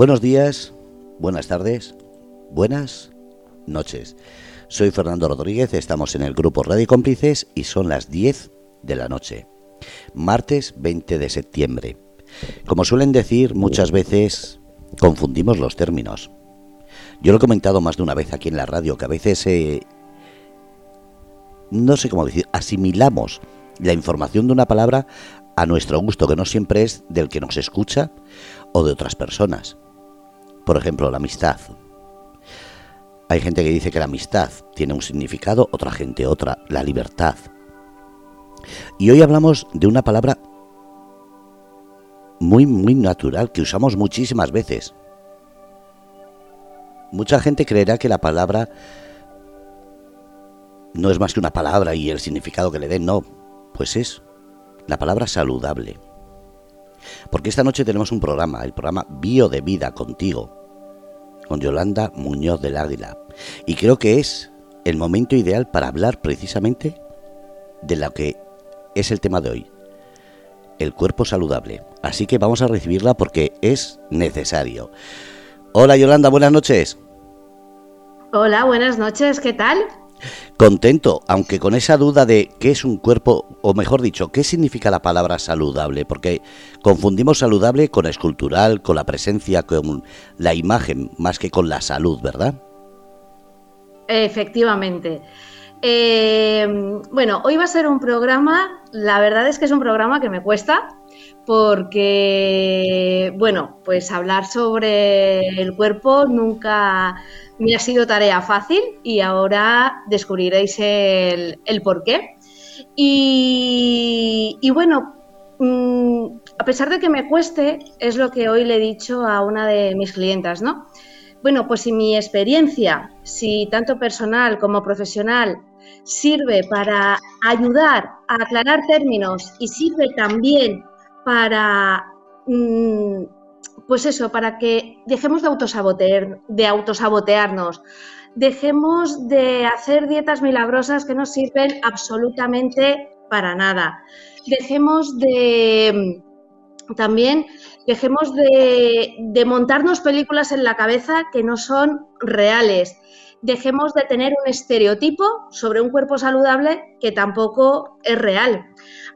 Buenos días, buenas tardes, buenas noches. Soy Fernando Rodríguez, estamos en el grupo Radio Cómplices y son las 10 de la noche, martes 20 de septiembre. Como suelen decir, muchas veces confundimos los términos. Yo lo he comentado más de una vez aquí en la radio, que a veces, eh, no sé cómo decir, asimilamos la información de una palabra a nuestro gusto, que no siempre es del que nos escucha o de otras personas. Por ejemplo, la amistad. Hay gente que dice que la amistad tiene un significado, otra gente otra, la libertad. Y hoy hablamos de una palabra muy, muy natural que usamos muchísimas veces. Mucha gente creerá que la palabra no es más que una palabra y el significado que le den, no, pues es la palabra saludable. Porque esta noche tenemos un programa, el programa Bio de Vida contigo, con Yolanda Muñoz del Águila. Y creo que es el momento ideal para hablar precisamente de lo que es el tema de hoy, el cuerpo saludable. Así que vamos a recibirla porque es necesario. Hola Yolanda, buenas noches. Hola, buenas noches, ¿qué tal? Contento, aunque con esa duda de qué es un cuerpo, o mejor dicho, qué significa la palabra saludable, porque confundimos saludable con escultural, con la presencia, con la imagen, más que con la salud, ¿verdad? Efectivamente. Eh, bueno, hoy va a ser un programa, la verdad es que es un programa que me cuesta, porque, bueno, pues hablar sobre el cuerpo nunca me ha sido tarea fácil y ahora descubriréis el, el por qué. Y, bueno, mm, a pesar de que me cueste, es lo que hoy le he dicho a una de mis clientas, ¿no? Bueno, pues si mi experiencia, si tanto personal como profesional, sirve para ayudar a aclarar términos y sirve también para mm, pues eso, para que dejemos de, autosabotear, de autosabotearnos, dejemos de hacer dietas milagrosas que no sirven absolutamente para nada. Dejemos de también dejemos de, de, montarnos películas en la cabeza que no son reales. Dejemos de tener un estereotipo sobre un cuerpo saludable que tampoco es real.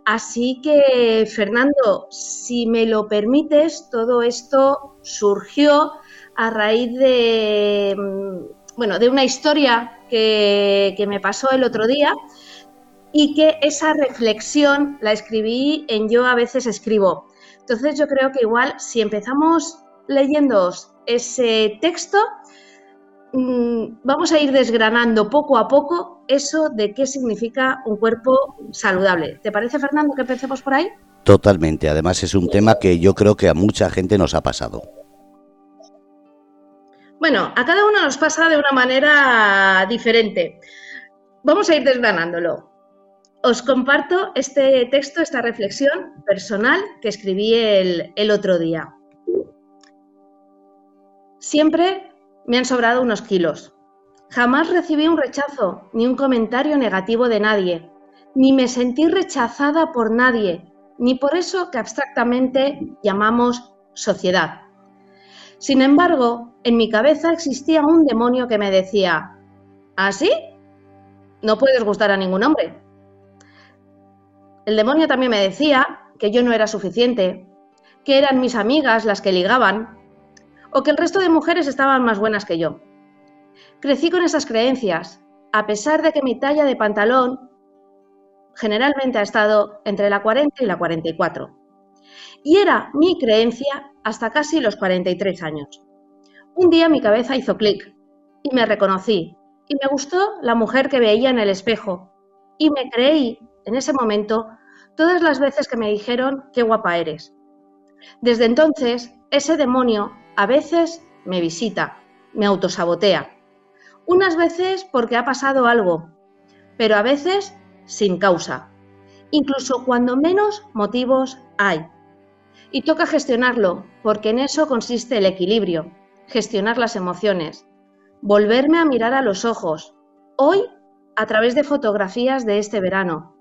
Así que, Fernando, si me lo permites, todo esto surgió a raíz de, mm, bueno, de una historia que, me pasó el otro día y que esa reflexión la escribí en Yo a veces escribo. Entonces yo creo que igual si empezamos leyendo ese texto, Mm, vamos a ir desgranando poco a poco eso de qué significa un cuerpo saludable. ¿Te parece, Fernando, que empecemos por ahí? Totalmente. Además es un tema que yo creo que a mucha gente nos ha pasado. Bueno, a cada uno nos pasa de una manera diferente. Vamos a ir desgranándolo. Os comparto este texto, esta reflexión personal que escribí el, el otro día. Siempre me han sobrado unos kilos. Jamás recibí un rechazo ni un comentario negativo de nadie, ni me sentí rechazada por nadie, ni por eso que abstractamente llamamos sociedad. Sin embargo, en mi cabeza existía un demonio que me decía, ¿así? ¿Ah, no puedes gustar a ningún hombre. El demonio también me decía que yo no era suficiente, que eran mis amigas las que ligaban, o que el resto de mujeres estaban más buenas que yo. Crecí con esas creencias, a pesar de que mi talla de pantalón generalmente ha estado entre la 40 y la 44. Y era mi creencia hasta casi los 43 años. Un día mi cabeza hizo clic y me reconocí y me gustó la mujer que veía en el espejo y me creí en ese momento todas las veces que me dijeron qué guapa eres. Desde entonces, ese demonio a veces me visita, me autosabotea. Unas veces porque ha pasado algo, pero a veces sin causa. Incluso cuando menos motivos hay. Y toca gestionarlo, porque en eso consiste el equilibrio, gestionar las emociones, volverme a mirar a los ojos, hoy a través de fotografías de este verano,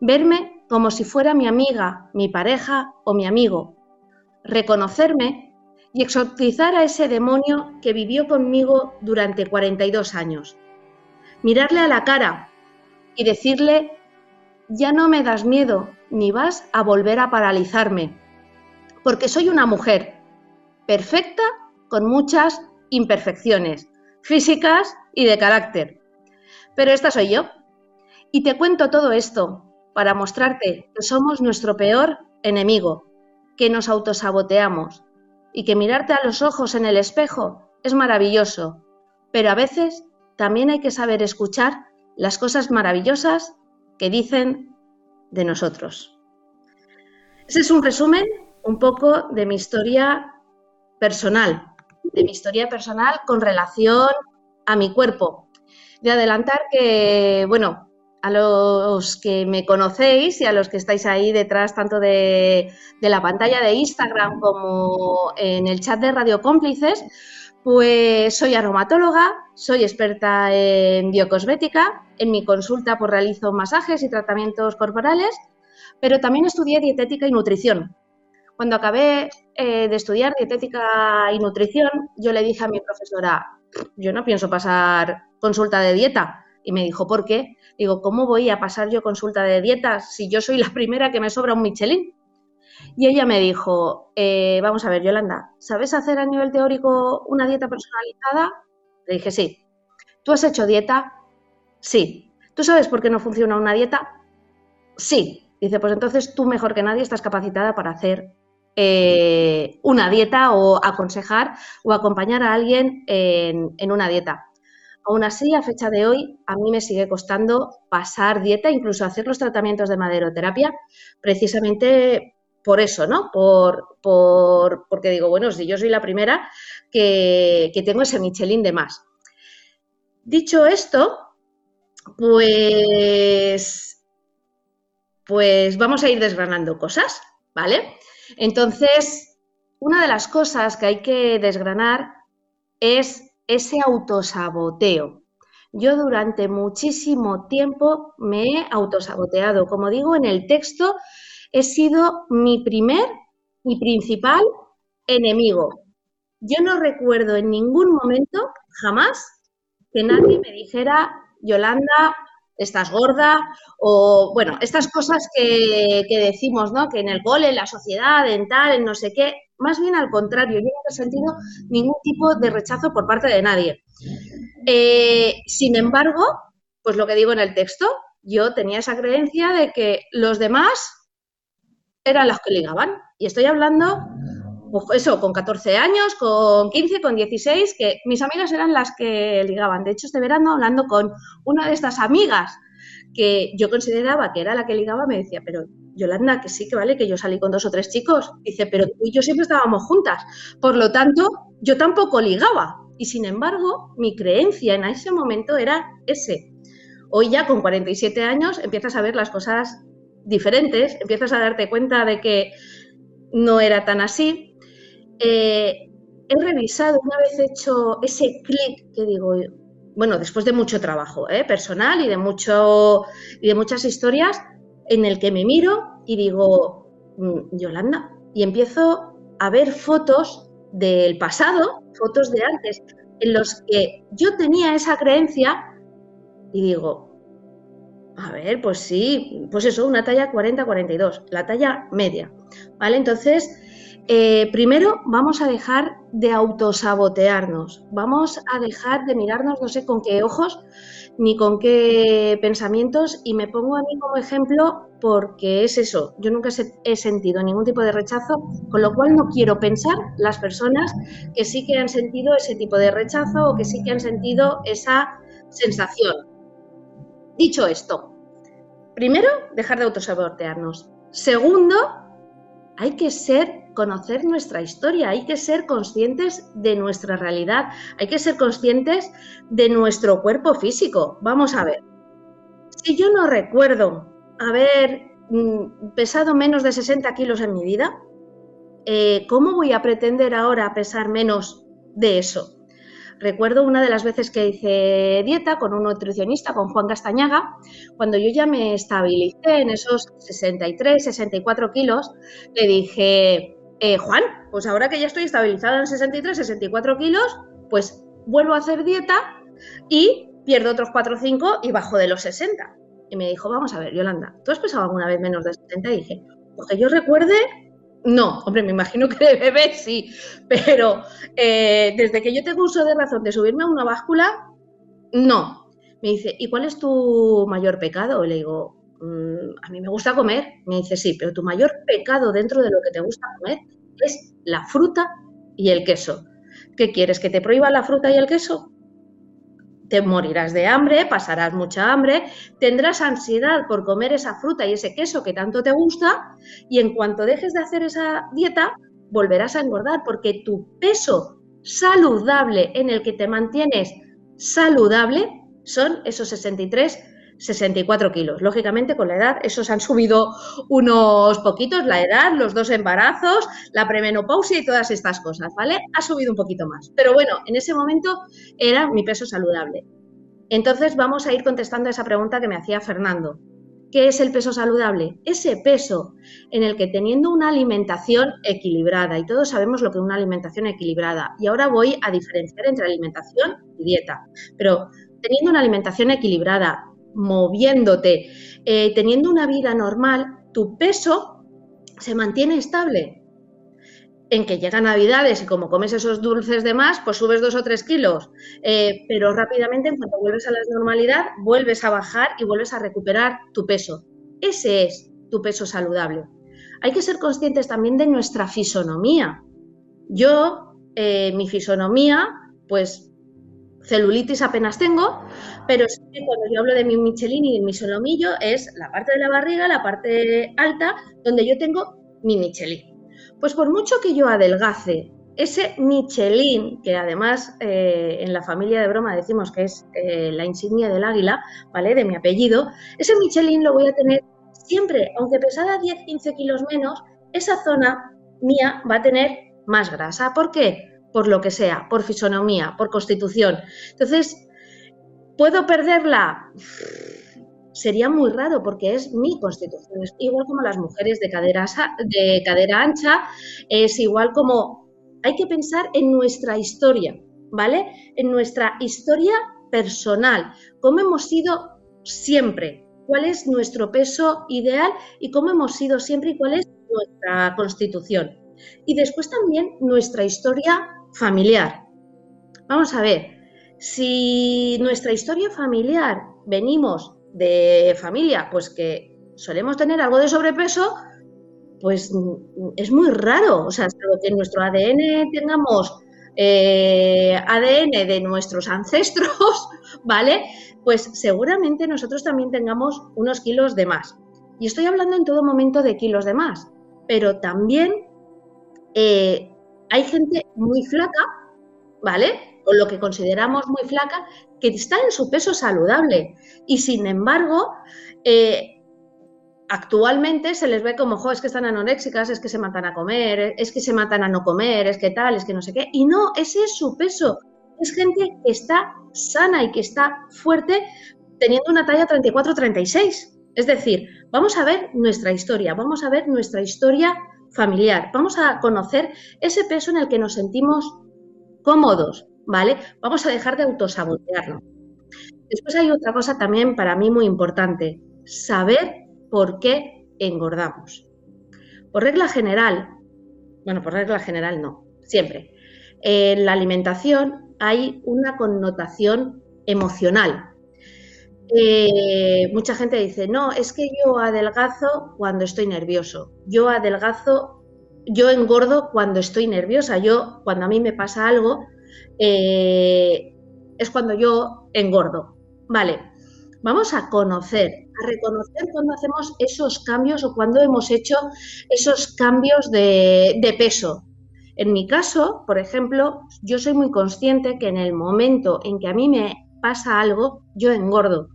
verme como si fuera mi amiga, mi pareja o mi amigo, reconocerme y exorcizar a ese demonio que vivió conmigo durante 42 años. Mirarle a la cara y decirle, ya no me das miedo ni vas a volver a paralizarme, porque soy una mujer perfecta con muchas imperfecciones físicas y de carácter. Pero esta soy yo. Y te cuento todo esto para mostrarte que somos nuestro peor enemigo, que nos autosaboteamos y que mirarte a los ojos en el espejo es maravilloso, pero a veces también hay que saber escuchar las cosas maravillosas que dicen de nosotros. Ese es un resumen un poco de mi historia personal, de mi historia personal con relación a mi cuerpo. De adelantar que, bueno, a los que me conocéis y a los que estáis ahí detrás tanto de, la pantalla de Instagram como en el chat de Radio Cómplices, pues soy aromatóloga, soy experta en biocosmética, en mi consulta por realizo masajes y tratamientos corporales, pero también estudié dietética y nutrición. Cuando acabé eh, de estudiar dietética y nutrición, yo le dije a mi profesora, yo no pienso pasar consulta de dieta, y me dijo, ¿por qué? Digo, ¿cómo voy a pasar yo consulta de dieta si yo soy la primera que me sobra un Michelin? Y ella me dijo, eh, vamos a ver, Yolanda, ¿sabes hacer a nivel teórico una dieta personalizada? Le dije, sí. ¿Tú has hecho dieta? Sí. ¿Tú sabes por qué no funciona una dieta? Sí. Dice, pues entonces tú mejor que nadie estás capacitada para hacer eh, una dieta o aconsejar o acompañar a alguien en una dieta. Aún así, a fecha de hoy, a mí me sigue costando pasar dieta, incluso hacer los tratamientos de maderoterapia, precisamente por eso, ¿no? Por, porque digo, bueno, si yo soy la primera que, que tengo ese Michelin de más. Dicho esto, pues, pues vamos a ir desgranando cosas, ¿vale? Entonces, una de las cosas que hay que desgranar es ese autosaboteo. Yo durante muchísimo tiempo me he autosaboteado. Como digo en el texto, he sido mi primer y principal enemigo. Yo no recuerdo en ningún momento, jamás, que nadie me dijera, Yolanda, estás gorda, o bueno, estas cosas que, decimos, ¿no? Que en el gol, en la sociedad, en tal, en no sé qué, más bien al contrario, yo no he sentido ningún tipo de rechazo por parte de nadie. Eh, sin embargo, pues lo que digo en el texto, yo tenía esa creencia de que los demás eran los que ligaban. Y estoy hablando, pues eso, con 14 años, con 15, con 16, que mis amigas eran las que ligaban. De hecho, este verano, hablando con una de estas amigas que yo consideraba que era la que ligaba, me decía, pero Yolanda, que sí, que vale, que yo salí con dos o tres chicos. Dice, pero tú y yo siempre estábamos juntas. Por lo tanto, yo tampoco ligaba. Y sin embargo, mi creencia en ese momento era ese. Hoy ya con 47 años empiezas a ver las cosas diferentes, empiezas a darte cuenta de que no era tan así. Eh, he revisado, una vez hecho ese clic que digo, bueno, después de mucho trabajo ¿eh? personal y de, mucho, y de muchas historias, en el que me miro y digo, mm, Yolanda, y empiezo a ver fotos del pasado, fotos de antes, en los que yo tenía esa creencia y digo, a ver, pues sí, pues eso, una talla 40-42, la talla media, ¿vale? Entonces, eh, primero vamos a dejar de autosabotearnos, vamos a dejar de mirarnos no sé con qué ojos ni con qué pensamientos y me pongo a mí como ejemplo porque es eso, yo nunca he sentido ningún tipo de rechazo, con lo cual no quiero pensar las personas que sí que han sentido ese tipo de rechazo o que sí que han sentido esa sensación. Dicho esto, primero, dejar de autosabotearnos. Segundo, hay que ser conocer nuestra historia, hay que ser conscientes de nuestra realidad, hay que ser conscientes de nuestro cuerpo físico. Vamos a ver, si yo no recuerdo haber mm, pesado menos de 60 kilos en mi vida, eh, ¿cómo voy a pretender ahora pesar menos de eso? Recuerdo una de las veces que hice dieta con un nutricionista, con Juan Castañaga, cuando yo ya me estabilicé en esos 63, 64 kilos, le dije, eh, Juan, pues ahora que ya estoy estabilizada en 63, 64 kilos, pues vuelvo a hacer dieta y pierdo otros 4 o 5 y bajo de los 60. Y me dijo, vamos a ver, Yolanda, ¿tú has pesado alguna vez menos de 60? Y dije, porque yo recuerde, no, hombre, me imagino que de bebé sí, pero eh, desde que yo tengo uso de razón de subirme a una báscula, no. Me dice, ¿y cuál es tu mayor pecado? Y le digo, a mí me gusta comer. Me dice, sí, pero tu mayor pecado dentro de lo que te gusta comer es la fruta y el queso. ¿Qué quieres? ¿Que te prohíba la fruta y el queso? te morirás de hambre, pasarás mucha hambre, tendrás ansiedad por comer esa fruta y ese queso que tanto te gusta y en cuanto dejes de hacer esa dieta, volverás a engordar porque tu peso saludable en el que te mantienes saludable son esos 63 64 kilos. Lógicamente, con la edad, esos han subido unos poquitos, la edad, los dos embarazos, la premenopausia y todas estas cosas, ¿vale? Ha subido un poquito más. Pero bueno, en ese momento era mi peso saludable. Entonces, vamos a ir contestando a esa pregunta que me hacía Fernando. ¿Qué es el peso saludable? Ese peso en el que teniendo una alimentación equilibrada, y todos sabemos lo que es una alimentación equilibrada, y ahora voy a diferenciar entre alimentación y dieta, pero teniendo una alimentación equilibrada, moviéndote, eh, teniendo una vida normal, tu peso se mantiene estable. En que llega Navidades y como comes esos dulces de más, pues subes dos o tres kilos. Eh, pero rápidamente, en cuanto vuelves a la normalidad, vuelves a bajar y vuelves a recuperar tu peso. Ese es tu peso saludable. Hay que ser conscientes también de nuestra fisonomía. Yo, eh, mi fisonomía, pues celulitis apenas tengo, pero cuando yo hablo de mi Michelin y mi solomillo es la parte de la barriga, la parte alta, donde yo tengo mi Michelin. Pues por mucho que yo adelgace, ese Michelin, que además eh, en la familia de broma decimos que es eh, la insignia del águila, ¿vale? De mi apellido, ese Michelin lo voy a tener siempre, aunque pesara 10-15 kilos menos, esa zona mía va a tener más grasa. ¿Por qué? Por lo que sea, por fisonomía, por constitución. Entonces, ¿Puedo perderla? Sería muy raro porque es mi constitución. Es igual como las mujeres de cadera, de cadera ancha, es igual como hay que pensar en nuestra historia, ¿vale? En nuestra historia personal, cómo hemos sido siempre, cuál es nuestro peso ideal y cómo hemos sido siempre y cuál es nuestra constitución. Y después también nuestra historia familiar. Vamos a ver, si nuestra historia familiar venimos de familia, pues que solemos tener algo de sobrepeso, pues es muy raro. O sea, que en nuestro ADN tengamos eh, ADN de nuestros ancestros, ¿vale? Pues seguramente nosotros también tengamos unos kilos de más. Y estoy hablando en todo momento de kilos de más, pero también eh, hay gente muy flaca, ¿vale? o lo que consideramos muy flaca, que está en su peso saludable. Y sin embargo, eh, actualmente se les ve como, jo, es que están anoréxicas, es que se matan a comer, es que se matan a no comer, es que tal, es que no sé qué. Y no, ese es su peso. Es gente que está sana y que está fuerte teniendo una talla 34-36. Es decir, vamos a ver nuestra historia, vamos a ver nuestra historia familiar, vamos a conocer ese peso en el que nos sentimos cómodos, ¿vale? Vamos a dejar de autosabotearlo. Después hay otra cosa también para mí muy importante, saber por qué engordamos. Por regla general, bueno, por regla general no, siempre. En la alimentación hay una connotación emocional. Eh, mucha gente dice, no, es que yo adelgazo cuando estoy nervioso, yo adelgazo, yo engordo cuando estoy nerviosa, yo cuando a mí me pasa algo, eh, es cuando yo engordo. Vale, vamos a conocer, a reconocer cuando hacemos esos cambios o cuando hemos hecho esos cambios de, peso. En mi caso, por ejemplo, yo soy muy consciente que en el momento en que a mí me pasa algo, yo engordo.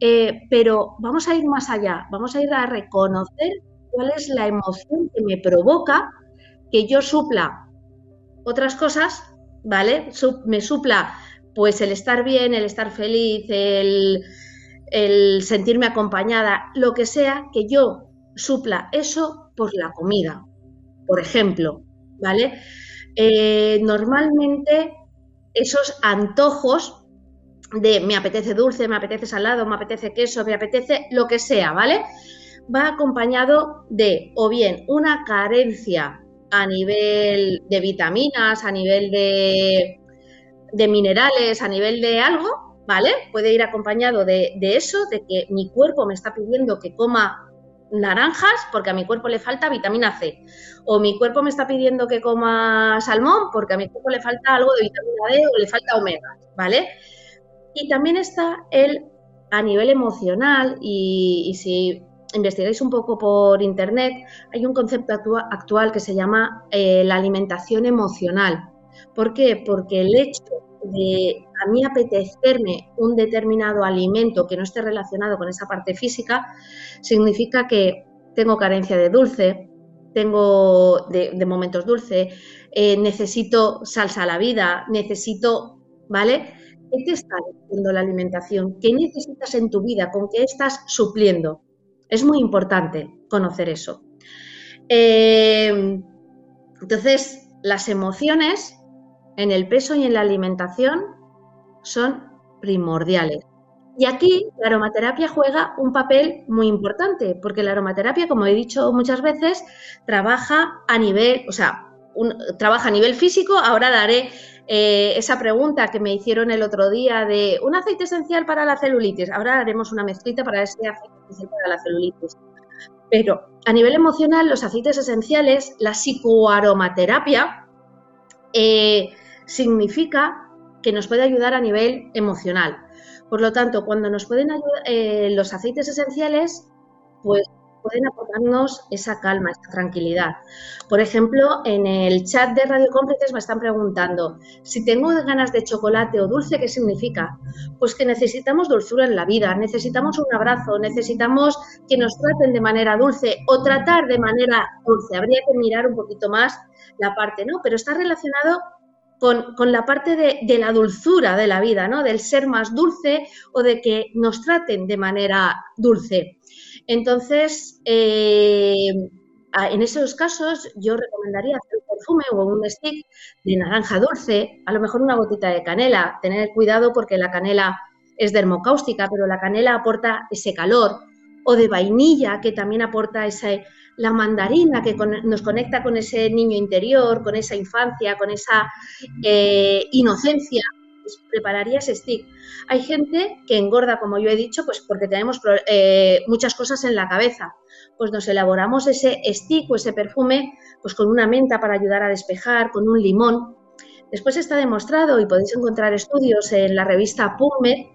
Eh, pero vamos a ir más allá, vamos a ir a reconocer cuál es la emoción que me provoca que yo supla otras cosas ¿vale? me supla pues el estar bien, el estar feliz, el, sentirme acompañada, lo que sea, que yo supla eso por la comida. por ejemplo, ¿vale? Eh, normalmente esos antojos de me apetece dulce, me apetece salado, me apetece queso, me apetece lo que sea, ¿vale? Va acompañado de o bien una carencia a nivel de vitaminas, a nivel de, de minerales, a nivel de algo, ¿vale? Puede ir acompañado de, de, eso, de que mi cuerpo me está pidiendo que coma naranjas porque a mi cuerpo le falta vitamina C. O mi cuerpo me está pidiendo que coma salmón porque a mi cuerpo le falta algo de vitamina D o le falta omega, ¿vale? Y también está el a nivel emocional y, si investigáis un poco por internet, hay un concepto actual que se llama eh, la alimentación emocional. ¿Por qué? Porque el hecho de a mí apetecerme un determinado alimento que no esté relacionado con esa parte física, significa que tengo carencia de dulce, tengo de, momentos dulce, eh, necesito salsa a la vida, necesito, ¿vale? ¿Qué te está diciendo la alimentación? ¿Qué necesitas en tu vida? ¿Con qué estás supliendo? Es muy importante conocer eso. Eh, entonces, las emociones en el peso y en la alimentación son primordiales. Y aquí la aromaterapia juega un papel muy importante, porque la aromaterapia, como he dicho muchas veces, trabaja a nivel, o sea, trabaja a nivel físico. Ahora daré eh, esa pregunta que me hicieron el otro día de un aceite esencial para la celulitis. Ahora haremos una mezclita para ese aceite esencial para la celulitis. Pero a nivel emocional, los aceites esenciales, la psicoaromaterapia, eh, significa que nos puede ayudar a nivel emocional. Por lo tanto, cuando nos pueden ayudar eh, los aceites esenciales, pues pueden aportarnos esa calma, esa tranquilidad. Por ejemplo, en el chat de Radio Cómplices me están preguntando, si tengo ganas de chocolate o dulce, ¿qué significa? Pues que necesitamos dulzura en la vida, necesitamos un abrazo, necesitamos que nos traten de manera dulce o tratar de manera dulce. Habría que mirar un poquito más la parte, ¿no? Pero está relacionado con, la parte de, la dulzura de la vida, ¿no? Del ser más dulce o de que nos traten de manera dulce. Entonces, eh, en esos casos yo recomendaría hacer un perfume o un stick de naranja dulce, a lo mejor una gotita de canela, tener cuidado porque la canela es dermocáustica, pero la canela aporta ese calor, o de vainilla que también aporta ese, la mandarina que nos conecta con ese niño interior, con esa infancia, con esa eh, inocencia, pues prepararía ese stick. Hay gente que engorda, como yo he dicho, pues porque tenemos eh, muchas cosas en la cabeza. Pues nos elaboramos ese stick o ese perfume pues con una menta para ayudar a despejar, con un limón. Después está demostrado y podéis encontrar estudios en la revista PubMed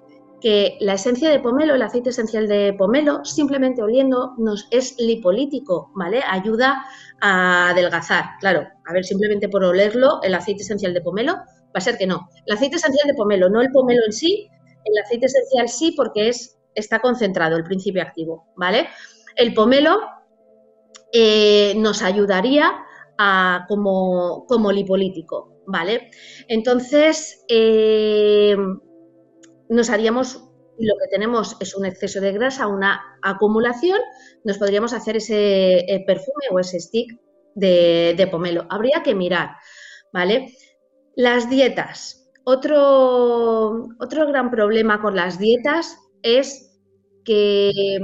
que la esencia de pomelo, el aceite esencial de pomelo, simplemente oliendo nos es lipolítico, ¿vale? Ayuda a adelgazar. Claro, a ver, simplemente por olerlo, el aceite esencial de pomelo, va a ser que no. El aceite esencial de pomelo, no el pomelo en sí, el aceite esencial sí porque es, está concentrado el principio activo, ¿vale? El pomelo eh, nos ayudaría a, como, como lipolítico, ¿vale? Entonces, eh, nos haríamos, lo que tenemos es un exceso de grasa, una acumulación, nos podríamos hacer ese eh, perfume o ese stick de, pomelo. Habría que mirar, ¿vale? Las dietas. Otro, otro gran problema con las dietas es que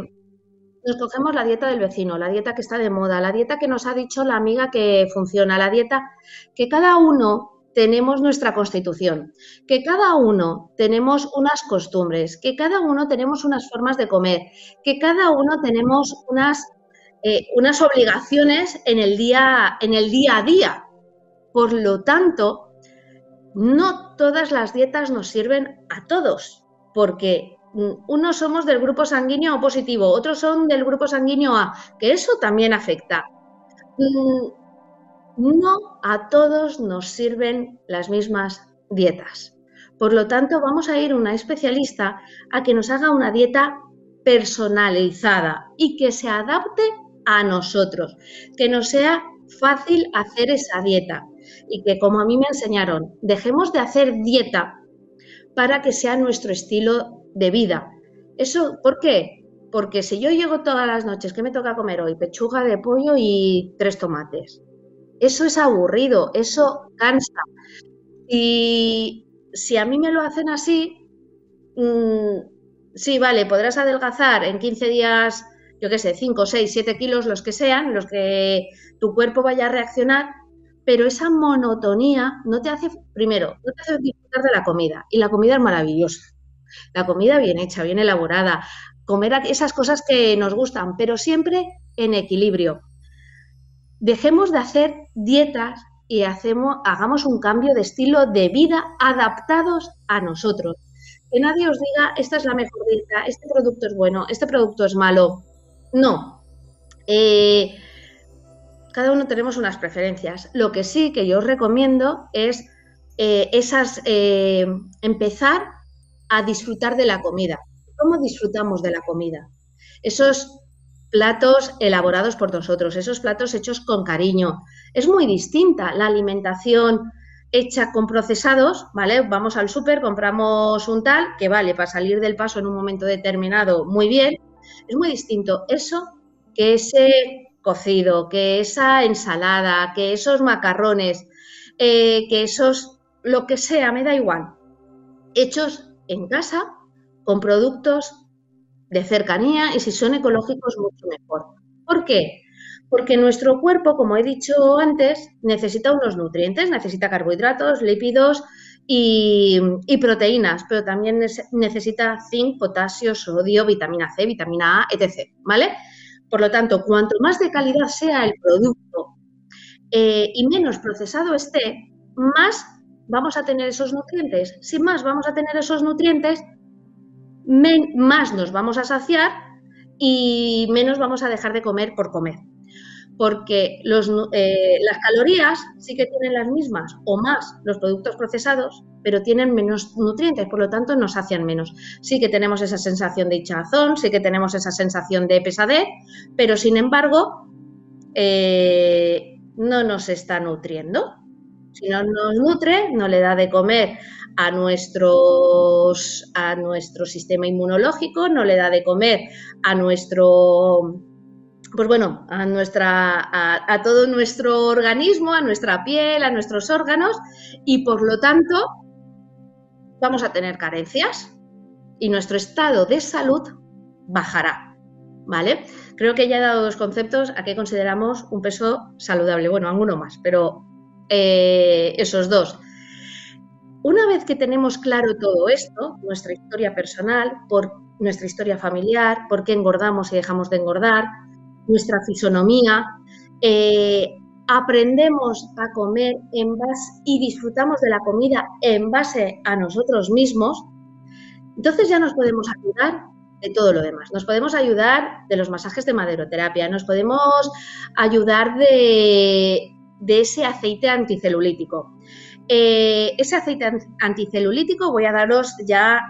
nos cogemos la dieta del vecino, la dieta que está de moda, la dieta que nos ha dicho la amiga que funciona, la dieta que cada uno tenemos nuestra constitución, que cada uno tenemos unas costumbres, que cada uno tenemos unas formas de comer, que cada uno tenemos unas, eh, unas obligaciones en el, día, en el día a día. Por lo tanto, no todas las dietas nos sirven a todos, porque mm, unos somos del grupo sanguíneo O positivo, otros son del grupo sanguíneo A, que eso también afecta. Mm, no a todos nos sirven las mismas dietas. Por lo tanto, vamos a ir a una especialista a que nos haga una dieta personalizada y que se adapte a nosotros, que nos sea fácil hacer esa dieta y que, como a mí me enseñaron, dejemos de hacer dieta para que sea nuestro estilo de vida. ¿Eso por qué? Porque si yo llego todas las noches, ¿qué me toca comer hoy? Pechuga de pollo y tres tomates Eso es aburrido, eso cansa. Y si a mí me lo hacen así, mm, sí, vale, podrás adelgazar en 15 días, yo qué sé, 5, 6, 7 kilos, los que sean, los que tu cuerpo vaya a reaccionar, pero esa monotonía no te hace, primero, no te hace disfrutar de la comida. Y la comida es maravillosa. La comida bien hecha, bien elaborada. Comer esas cosas que nos gustan, pero siempre en equilibrio. Dejemos de hacer dietas y hacemos, hagamos un cambio de estilo de vida adaptados a nosotros. Que nadie os diga, esta es la mejor dieta, este producto es bueno, este producto es malo. No. Eh, cada uno tenemos unas preferencias. Lo que sí que yo os recomiendo es eh, esas, eh, empezar a disfrutar de la comida. ¿Cómo disfrutamos de la comida? Esos platos elaborados por nosotros, esos platos hechos con cariño. Es muy distinta la alimentación hecha con procesados, ¿vale? Vamos al súper, compramos un tal, que vale para salir del paso en un momento determinado muy bien. Es muy distinto eso que ese cocido, que esa ensalada, que esos macarrones, eh, que esos, lo que sea, me da igual, hechos en casa con productos de cercanía y si son ecológicos mucho mejor. ¿Por qué? Porque nuestro cuerpo, como he dicho antes, necesita unos nutrientes, necesita carbohidratos, lípidos y, y proteínas, pero también necesita zinc, potasio, sodio, vitamina C, vitamina A, etc. ¿Vale? Por lo tanto, cuanto más de calidad sea el producto eh, y menos procesado esté, más vamos a tener esos nutrientes. Si más vamos a tener esos nutrientes, más nos vamos a saciar y menos vamos a dejar de comer por comer porque eh, las calorías sí que tienen las mismas o más los productos procesados, pero tienen menos nutrientes, por lo tanto nos sacian menos. Sí que tenemos esa sensación de hinchazón, sí que tenemos esa sensación de pesadez, pero sin embargo eh, no nos está nutriendo. Si no nos nutre, no le da de comer a, nuestros, a nuestro sistema inmunológico, no le da de comer a nuestro pues bueno, a, todo nuestro organismo, a nuestra piel, a nuestros órganos y por lo tanto vamos a tener carencias y nuestro estado de salud bajará. ¿Vale? Creo que ya he dado dos conceptos a qué consideramos un peso saludable. Bueno, alguno más, pero eh, esos dos. Una vez que tenemos claro todo esto, nuestra historia personal, nuestra historia familiar, por qué engordamos y dejamos de engordar, nuestra fisonomía, eh, aprendemos a comer en base y disfrutamos de la comida en base a nosotros mismos, entonces ya nos podemos ayudar de todo lo demás. Nos podemos ayudar de los masajes de maderoterapia, nos podemos ayudar de, ese aceite anticelulítico. Eh, ese aceite anticelulítico voy a daros ya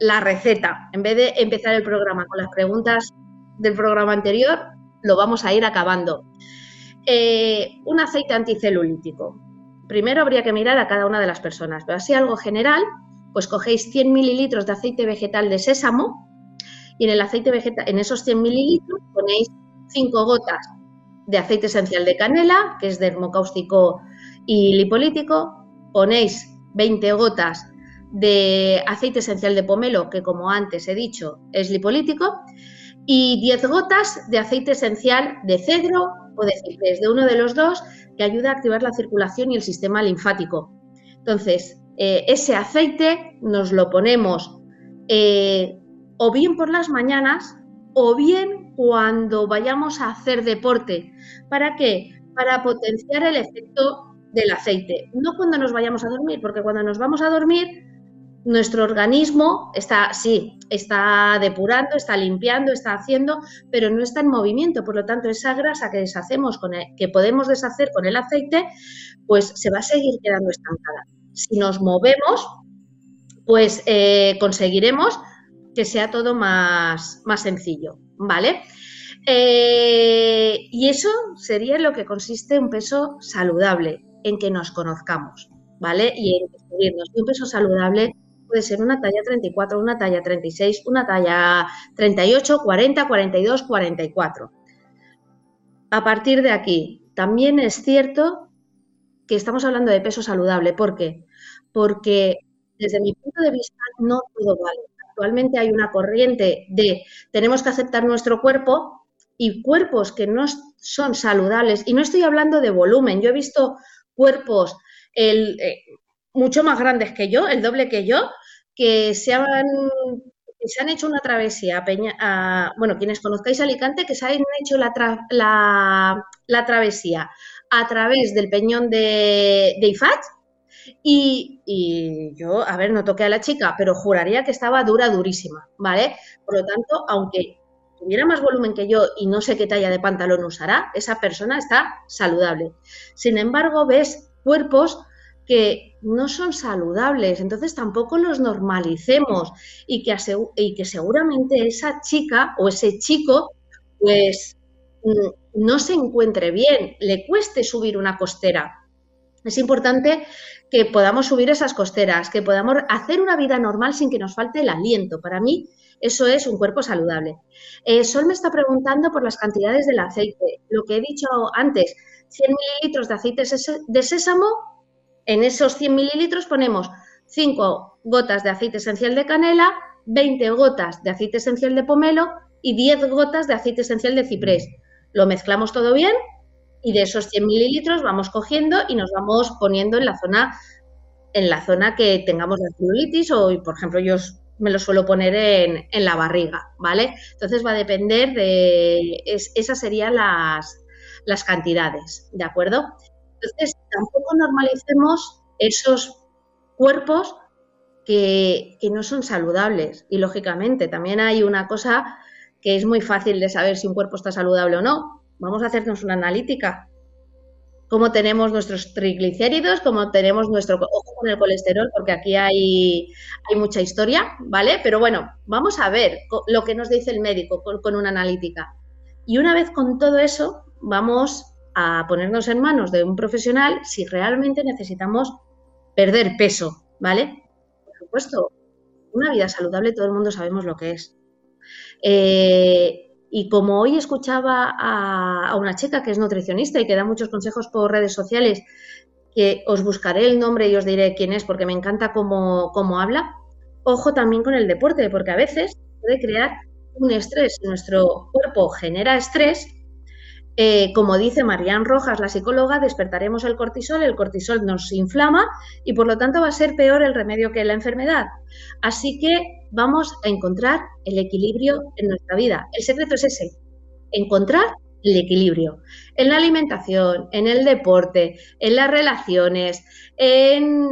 la receta. En vez de empezar el programa con las preguntas del programa anterior, lo vamos a ir acabando. Eh, un aceite anticelulítico. Primero habría que mirar a cada una de las personas, pero así algo general, pues cogéis 100 mililitros de aceite vegetal de sésamo y en el aceite vegetal, en esos 100 mililitros ponéis 5 gotas de aceite esencial de canela, que es dermocáustico y lipolítico, ponéis 20 gotas de aceite esencial de pomelo, que como antes he dicho es lipolítico, y 10 gotas de aceite esencial de cedro o de ciprés, de uno de los dos, que ayuda a activar la circulación y el sistema linfático. Entonces, eh, ese aceite nos lo ponemos eh, o bien por las mañanas o bien cuando vayamos a hacer deporte. ¿Para qué? Para potenciar el efecto del aceite. No cuando nos vayamos a dormir, porque cuando nos vamos a dormir nuestro organismo está, sí, está depurando, está limpiando, está haciendo, pero no está en movimiento. Por lo tanto, esa grasa que deshacemos con que podemos deshacer con el aceite, pues se va a seguir quedando estancada. Si nos movemos, pues eh, conseguiremos que sea todo más, más sencillo, ¿vale? Eh, y eso sería lo que consiste un peso saludable, en que nos conozcamos, ¿vale? Y en descubrirnos. un peso saludable puede ser una talla 34, una talla 36, una talla 38, 40, 42, 44. A partir de aquí, también es cierto que estamos hablando de peso saludable. ¿Por qué? Porque desde mi punto de vista no todo vale. Actualmente hay una corriente de tenemos que aceptar nuestro cuerpo y cuerpos que no son saludables. Y no estoy hablando de volumen. Yo he visto cuerpos eh, mucho más grandes que yo, el doble que yo, que se han, se han hecho una travesía, a, bueno, quienes conozcáis Alicante, que se han hecho la, la, travesía a través del peñón de, de Ifat, y, y, yo, a ver, no toqué a la chica, pero juraría que estaba dura, durísima, ¿vale? Por lo tanto, aunque tuviera más volumen que yo y no sé qué talla de pantalón usará, esa persona está saludable. Sin embargo, ves cuerpos que no son saludables, entonces tampoco los normalicemos y que, y que seguramente esa chica o ese chico pues mm, no se encuentre bien, le cueste subir una costera. Es importante que podamos subir esas costeras, que podamos hacer una vida normal sin que nos falte el aliento. Para mí, eso es un cuerpo saludable. Eh, Sol me está preguntando por las cantidades del aceite. Lo que he dicho antes, 100 mililitros de aceite de sésamo en esos 100 mililitros ponemos 5 gotas de aceite esencial de canela, 20 gotas de aceite esencial de pomelo y 10 gotas de aceite esencial de ciprés. Lo mezclamos todo bien y de esos 100 mililitros vamos cogiendo y nos vamos poniendo en la zona en la zona que tengamos la celulitis o, por ejemplo, yo me lo suelo poner en, la barriga, ¿vale? Entonces va a depender de, esas serían las, las cantidades, ¿de acuerdo? Entonces, tampoco normalicemos esos cuerpos que, no son saludables. Y lógicamente, también hay una cosa que es muy fácil de saber si un cuerpo está saludable o no. Vamos a hacernos una analítica. Cómo tenemos nuestros triglicéridos, cómo tenemos nuestro ojo con el colesterol, porque aquí hay, hay mucha historia, ¿vale? Pero bueno, vamos a ver lo que nos dice el médico con una analítica. Y una vez con todo eso, vamos a ponernos en manos de un profesional si realmente necesitamos perder peso, ¿vale? Por supuesto, una vida saludable todo el mundo sabemos lo que es. Eh, y como hoy escuchaba a, una chica que es nutricionista y que da muchos consejos por redes sociales, que os buscaré el nombre y os diré quién es porque me encanta cómo, cómo habla, ojo también con el deporte, porque a veces puede crear un estrés. Nuestro cuerpo genera estrés eh, como dice Marian Rojas, la psicóloga, despertaremos el cortisol, el cortisol nos inflama y por lo tanto va a ser peor el remedio que la enfermedad. Así que vamos a encontrar el equilibrio en nuestra vida. El secreto es ese, encontrar el equilibrio en la alimentación, en el deporte, en las relaciones, en,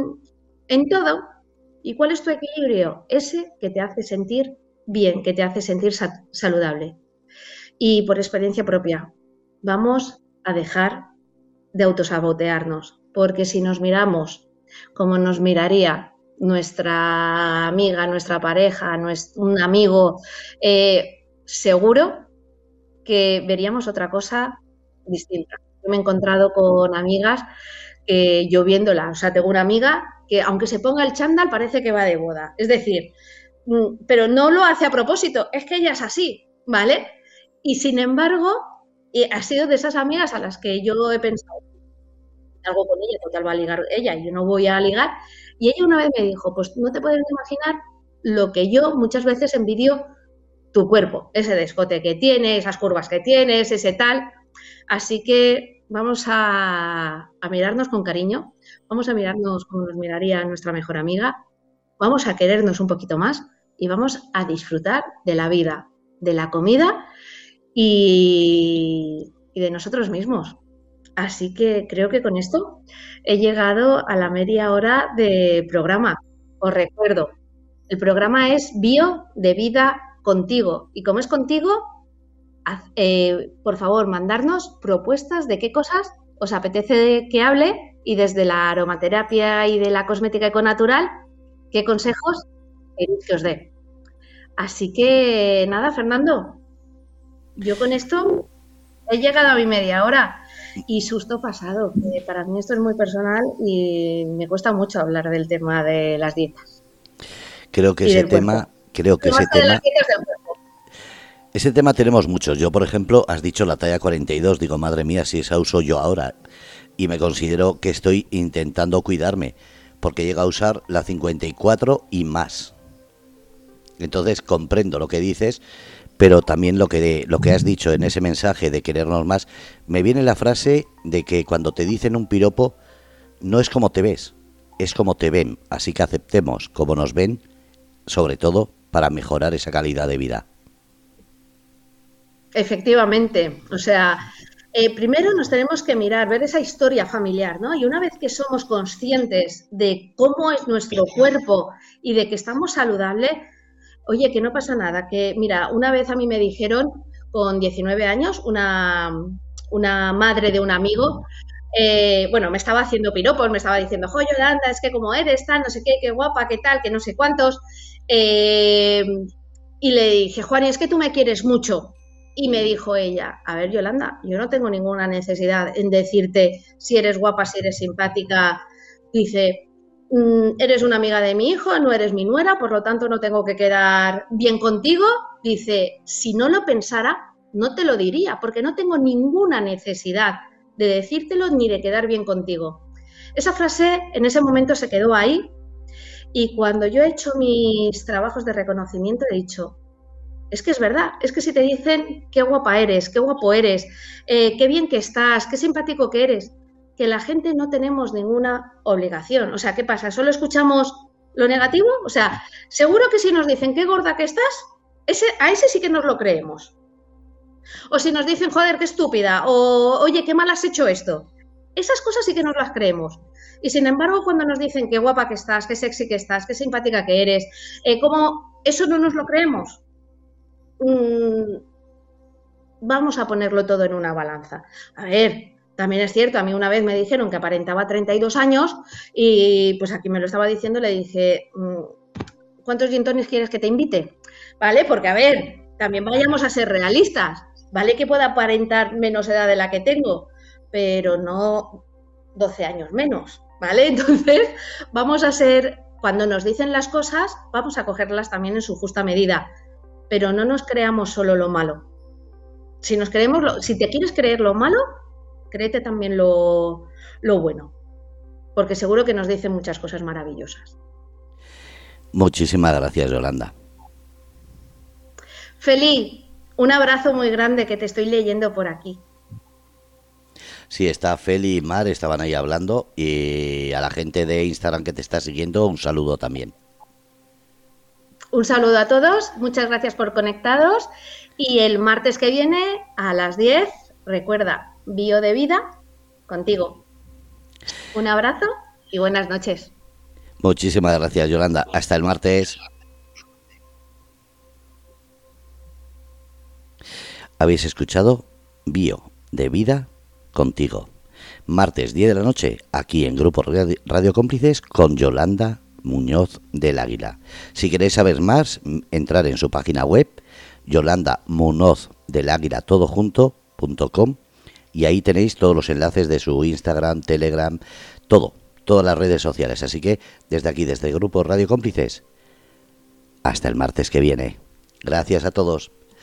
en todo. ¿Y cuál es tu equilibrio? Ese que te hace sentir bien, que te hace sentir saludable. Y por experiencia propia, vamos a dejar de autosabotearnos, porque si nos miramos como nos miraría nuestra amiga, nuestra pareja, un amigo, eh, seguro que veríamos otra cosa distinta. Yo me he encontrado con amigas que yo viéndola, o sea, tengo una amiga que aunque se ponga el chándal parece que va de boda. Es decir, mm, pero no lo hace a propósito, es que ella es así, ¿vale? Y sin embargo, y ha sido de esas amigas a las que yo he pensado, algo con ella, total va a ligar ella, yo no voy a ligar. Y ella una vez me dijo, pues no te puedes imaginar lo que yo muchas veces envidio tu cuerpo, ese descote que tiene, esas curvas que tienes, ese tal. Así que vamos a, a mirarnos con cariño, vamos a mirarnos como nos miraría nuestra mejor amiga, vamos a querernos un poquito más y vamos a disfrutar de la vida, de la comida y, de nosotros mismos. Así que creo que con esto he llegado a la media hora de programa. Os recuerdo, el programa es Bio de Vida Contigo. Y como es contigo, eh, por favor, mandarnos propuestas de qué cosas os apetece que hable y desde la aromaterapia y de la cosmética econatural, qué consejos queréis que os dé. Así que nada, Fernando, yo con esto he llegado a mi media hora y susto pasado. para mí esto es muy personal y me cuesta mucho hablar del tema de las dietas. Creo que ese tema, creo que ese tema, Ese tema tenemos muchos. Yo, por ejemplo, has dicho la talla 42. Digo, madre mía, si esa uso yo ahora. Y me considero que estoy intentando cuidarme. Porque llega a usar la 54 y más. Entonces comprendo lo que dices, pero también lo que, lo que has dicho en ese mensaje de querernos más. Me viene la frase de que cuando te dicen un piropo, no es como te ves, es como te ven. Así que aceptemos como nos ven, sobre todo para mejorar esa calidad de vida. Efectivamente, o sea, eh, primero nos tenemos que mirar, ver esa historia familiar, ¿no? Y una vez que somos conscientes de cómo es nuestro cuerpo y de que estamos saludables, oye, que no pasa nada, que mira, una vez a mí me dijeron con 19 años, una, una madre de un amigo, eh, bueno, me estaba haciendo piropos, me estaba diciendo, jo, Yolanda, es que como eres, tal, no sé qué, qué guapa, qué tal, que no sé cuántos. Eh, y le dije, Juan, es que tú me quieres mucho. Y me dijo ella, a ver, Yolanda, yo no tengo ninguna necesidad en decirte si eres guapa, si eres simpática. Dice, eres una amiga de mi hijo, no eres mi nuera, por lo tanto no tengo que quedar bien contigo. Dice, si no lo pensara, no te lo diría, porque no tengo ninguna necesidad de decírtelo ni de quedar bien contigo. Esa frase en ese momento se quedó ahí y cuando yo he hecho mis trabajos de reconocimiento he dicho, es que es verdad, es que si te dicen qué guapa eres, qué guapo eres, eh, qué bien que estás, qué simpático que eres, que la gente no tenemos ninguna obligación. O sea, ¿qué pasa? ¿Solo escuchamos lo negativo? O sea, seguro que si nos dicen qué gorda que estás, a ese sí que nos lo creemos. O si nos dicen, joder, qué estúpida, o oye, qué mal has hecho esto. Esas cosas sí que nos las creemos. Y sin embargo, cuando nos dicen qué guapa que estás, qué sexy que estás, qué simpática que eres, eh, ¿cómo eso no nos lo creemos? Mm, vamos a ponerlo todo en una balanza. A ver, también es cierto, a mí una vez me dijeron que aparentaba 32 años y pues aquí me lo estaba diciendo, le dije, mm, ¿cuántos gin quieres que te invite? ¿Vale? Porque a ver, también vayamos a ser realistas. Vale que pueda aparentar menos edad de la que tengo, pero no 12 años menos, ¿vale? Entonces, vamos a ser, cuando nos dicen las cosas, vamos a cogerlas también en su justa medida, pero no nos creamos solo lo malo. Si nos creemos, lo, si te quieres creer lo malo, créete también lo, lo bueno, porque seguro que nos dicen muchas cosas maravillosas. Muchísimas gracias, Yolanda. Feliz, un abrazo muy grande que te estoy leyendo por aquí. Sí, está Feli y Mar, estaban ahí hablando. Y a la gente de Instagram que te está siguiendo, un saludo también. Un saludo a todos, muchas gracias por conectados. Y el martes que viene a las 10, recuerda, Bio de Vida contigo. Un abrazo y buenas noches. Muchísimas gracias, Yolanda. Hasta el martes. Habéis escuchado Bio de Vida contigo. Martes 10 de la noche, aquí en Grupo Radio Cómplices con Yolanda Muñoz del Águila. Si queréis saber más, entrar en su página web, Yolanda Muñoz del Águila, todo y ahí tenéis todos los enlaces de su Instagram, Telegram, todo, todas las redes sociales. Así que desde aquí, desde el Grupo Radio Cómplices, hasta el martes que viene. Gracias a todos.